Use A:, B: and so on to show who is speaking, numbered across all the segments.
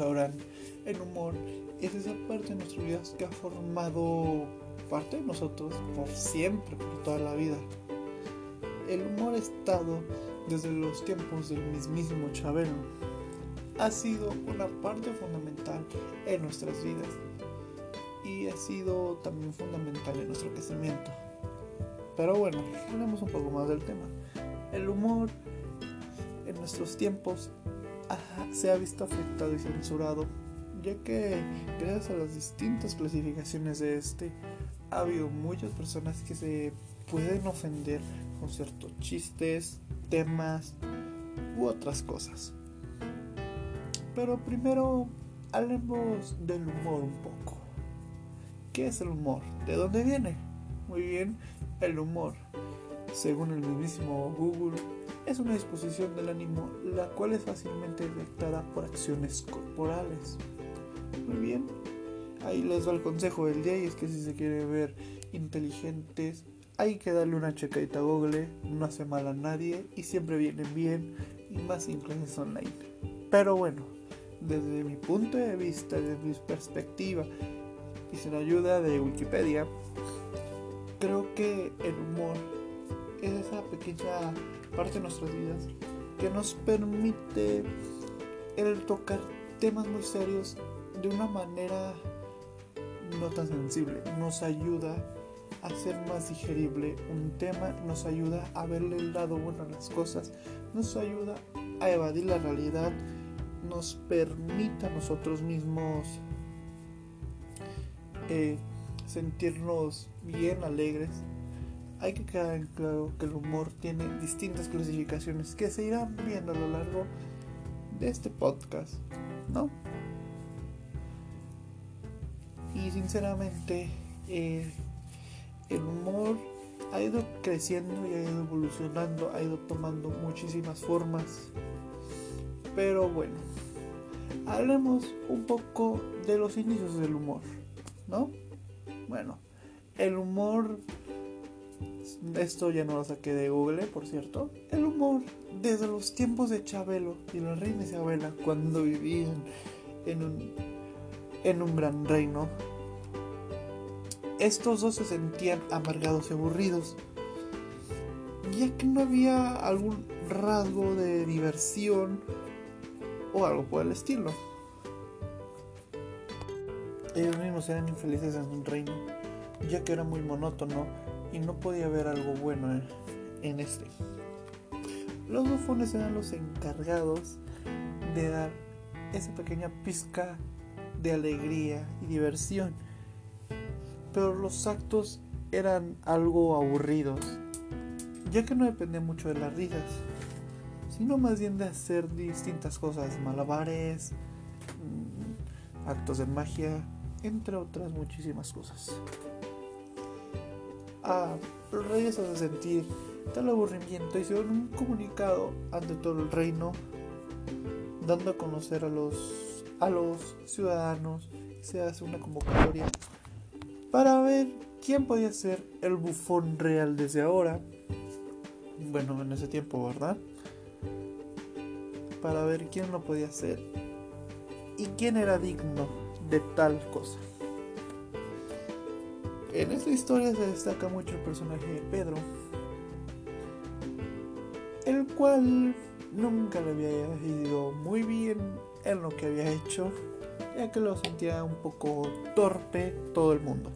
A: sabrán, el humor es esa parte de nuestras vidas que ha formado parte de nosotros por siempre, por toda la vida. El humor ha estado desde los tiempos del mismísimo Chabelo. Ha sido una parte fundamental en nuestras vidas y ha sido también fundamental en nuestro crecimiento. Pero bueno, hablemos un poco más del tema. El humor en nuestros tiempos se ha visto afectado y censurado, ya que gracias a las distintas clasificaciones de este, ha habido muchas personas que se pueden ofender con ciertos chistes, temas u otras cosas. Pero primero hablemos del humor un poco. ¿Qué es el humor? ¿De dónde viene? Muy bien, el humor, según el mismísimo Google, es una disposición del ánimo la cual es fácilmente detectada por acciones corporales. Muy bien, ahí les va el consejo del día y es que si se quiere ver inteligentes, hay que darle una checadita a Google, no hace mal a nadie y siempre vienen bien y más sin clases online. Pero bueno, desde mi punto de vista, desde mi perspectiva y sin ayuda de Wikipedia, creo que el humor es esa pequeña parte de nuestras vidas que nos permite el tocar temas muy serios de una manera no tan sensible. Nos ayuda a hacer más digerible un tema, nos ayuda a verle el lado bueno a las cosas, nos ayuda a evadir la realidad, nos permite a nosotros mismos eh, sentirnos bien alegres. Hay que quedar en claro que el humor tiene distintas clasificaciones que se irán viendo a lo largo de este podcast, ¿no? Y sinceramente, eh, el humor ha ido creciendo y ha ido evolucionando, ha ido tomando muchísimas formas. Pero bueno, hablemos un poco de los inicios del humor, ¿no? Bueno, el humor, esto ya no lo saqué de Google, por cierto. El humor desde los tiempos de Chabelo y la reina Isabela, cuando vivían en un, en un gran reino, estos dos se sentían amargados y aburridos, ya que no había algún rasgo de diversión o algo por el estilo. Ellos mismos eran infelices en un reino, ya que era muy monótono y no podía haber algo bueno en, en este. Los bufones eran los encargados de dar esa pequeña pizca de alegría y diversión pero los actos eran algo aburridos, ya que no dependía mucho de las risas, sino más bien de hacer distintas cosas, malabares, mm, actos de magia, entre otras muchísimas cosas. A los reyes a sentir tal aburrimiento hicieron un comunicado ante todo el reino, dando a conocer a los, a los ciudadanos, se hace una convocatoria para ver quién podía ser el bufón real desde ahora. Bueno, en ese tiempo, ¿verdad? Para ver quién lo podía ser y quién era digno de tal cosa. En esta historia se destaca mucho el personaje de Pedro, el cual nunca le había ido muy bien en lo que había hecho ya que lo sentía un poco torpe todo el mundo.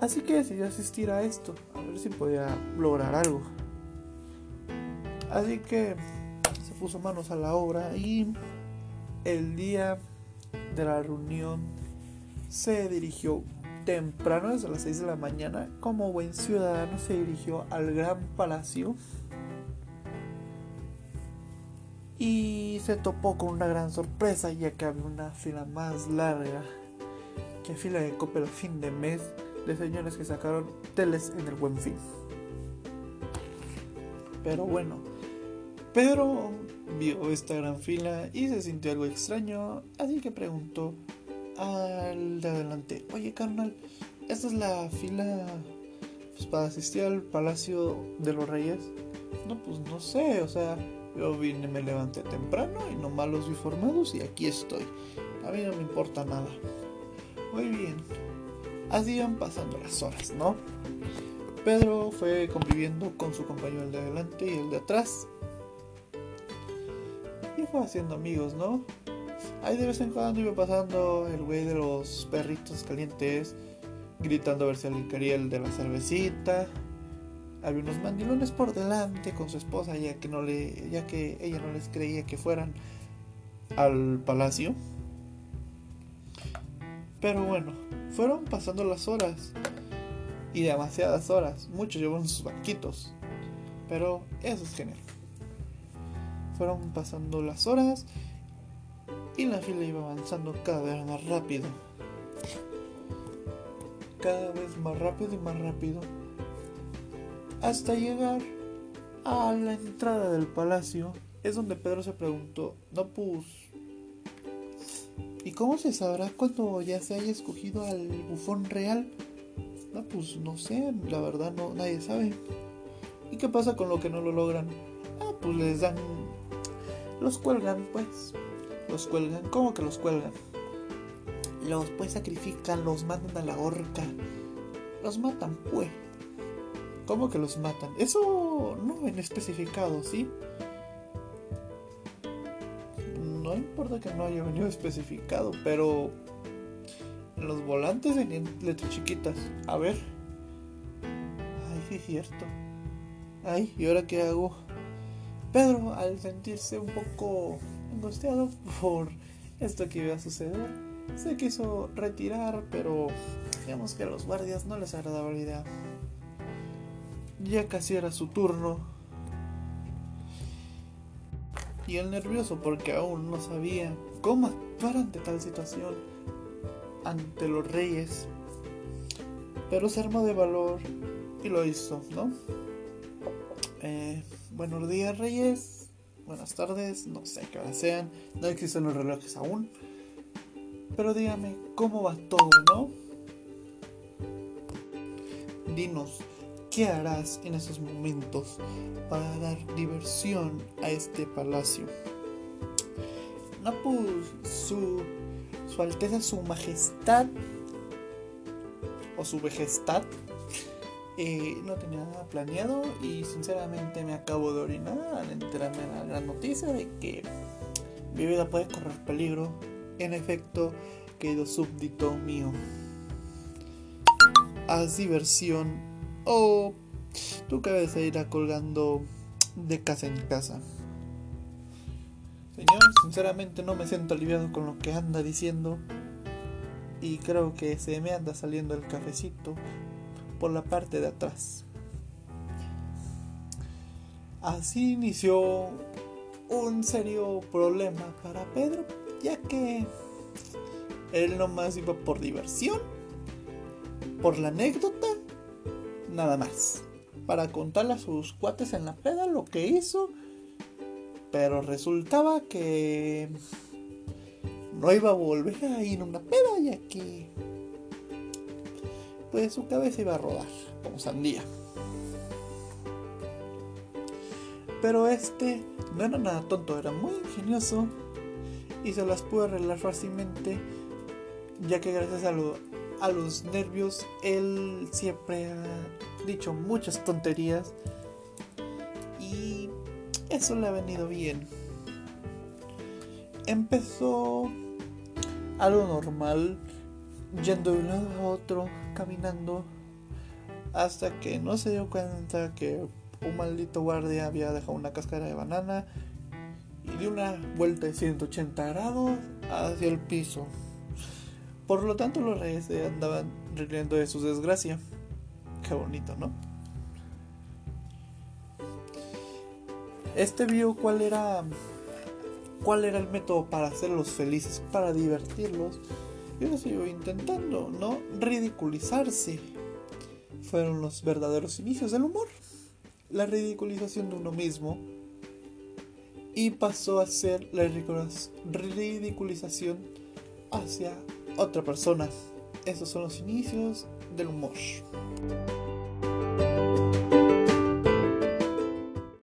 A: Así que decidió asistir a esto, a ver si podía lograr algo. Así que se puso manos a la obra y el día de la reunión se dirigió temprano, desde las 6 de la mañana, como buen ciudadano se dirigió al gran palacio y se topó con una gran sorpresa ya que había una fila más larga que fila de Coppel fin de mes de señores que sacaron teles en el buen fin. Pero bueno, Pedro vio esta gran fila y se sintió algo extraño, así que preguntó al de adelante, oye carnal, esta es la fila pues, para asistir al Palacio de los Reyes. No, pues no sé, o sea, Yo vine, me levanté temprano y nomás los vi formados y aquí estoy. A mí no me importa nada. Muy bien. Así iban pasando las horas, ¿no? Pedro fue conviviendo con su compañero el de adelante y el de atrás. Y fue haciendo amigos, ¿no? Ahí de vez en cuando iba pasando el güey de los perritos calientes, gritando a ver si alguien quería el de la cervecita. Había unos mandilones por delante con su esposa, ya que no le, ya que ella no les creía que fueran al palacio. Pero bueno, fueron pasando las horas y demasiadas horas. Muchos llevaron sus banquitos, pero eso es genial. Fueron pasando las horas y la fila iba avanzando cada vez más rápido. Cada vez más rápido y más rápido. Hasta llegar a la entrada del palacio es donde Pedro se preguntó, no pues, ¿y cómo se sabrá cuando ya se haya escogido al bufón real? No, pues no sé, la verdad no, nadie sabe. ¿Y qué pasa con lo que no lo logran? Ah, pues les dan, los cuelgan pues. Los cuelgan, ¿cómo que los cuelgan? Los pues sacrifican, los mandan a la horca. Los matan, pues. ¿Cómo que los matan? Eso no ven especificado, ¿sí? No importa que no haya venido especificado, pero en los volantes venían letras chiquitas. A ver. Ay, sí es cierto. Ay, ¿y ahora qué hago? Pedro, al sentirse un poco angustiado por esto que iba a suceder, se quiso retirar, pero digamos que a los guardias no les agradaba la idea. Ya casi era su turno. Y él nervioso porque aún no sabía cómo actuar ante tal situación, ante los reyes. Pero se armó de valor y lo hizo, ¿no? Eh, buenos días, reyes buenas tardes, no sé qué hora sean, no existen los relojes aún. Pero dígame, ¿cómo va todo, no? Dinos, ¿qué harás en esos momentos para dar diversión a este palacio? No, pues su, su Alteza, su Majestad o su Vejestad eh, no tenía nada planeado y sinceramente me acabo de orinar al enterarme de la gran noticia de que mi vida puede correr peligro. En efecto, querido súbdito mío. Haz diversión o tu cabeza irá colgando de casa en casa. Señor, sinceramente no me siento aliviado con lo que anda diciendo y creo que se me anda saliendo el cafecito por la parte de atrás. Así inició un serio problema para Pedro, ya que él nomás iba por diversión, por la anécdota, nada más, para contarle a sus cuates en la peda lo que hizo, pero resultaba que no iba a volver a ir a una peda, ya que pues su cabeza iba a rodar como sandía. Pero este no era nada tonto, era muy ingenioso y se las pudo arreglar fácilmente, ya que gracias a, a los nervios él siempre ha dicho muchas tonterías y eso le ha venido bien. Empezó algo normal, yendo de un lado a otro, caminando, hasta que no se dio cuenta que un maldito guardia había dejado una cáscara de banana y dio una vuelta de 180 grados hacia el piso. Por lo tanto, los reyes andaban riendo de su desgracia. Qué bonito, ¿no? Este vio cuál era cuál era el método para hacerlos felices, para divertirlos y lo siguió intentando, no ridiculizarse. Fueron los verdaderos inicios del humor. La ridiculización de uno mismo. Y pasó a ser la ridiculización hacia otra persona. Esos son los inicios del humor.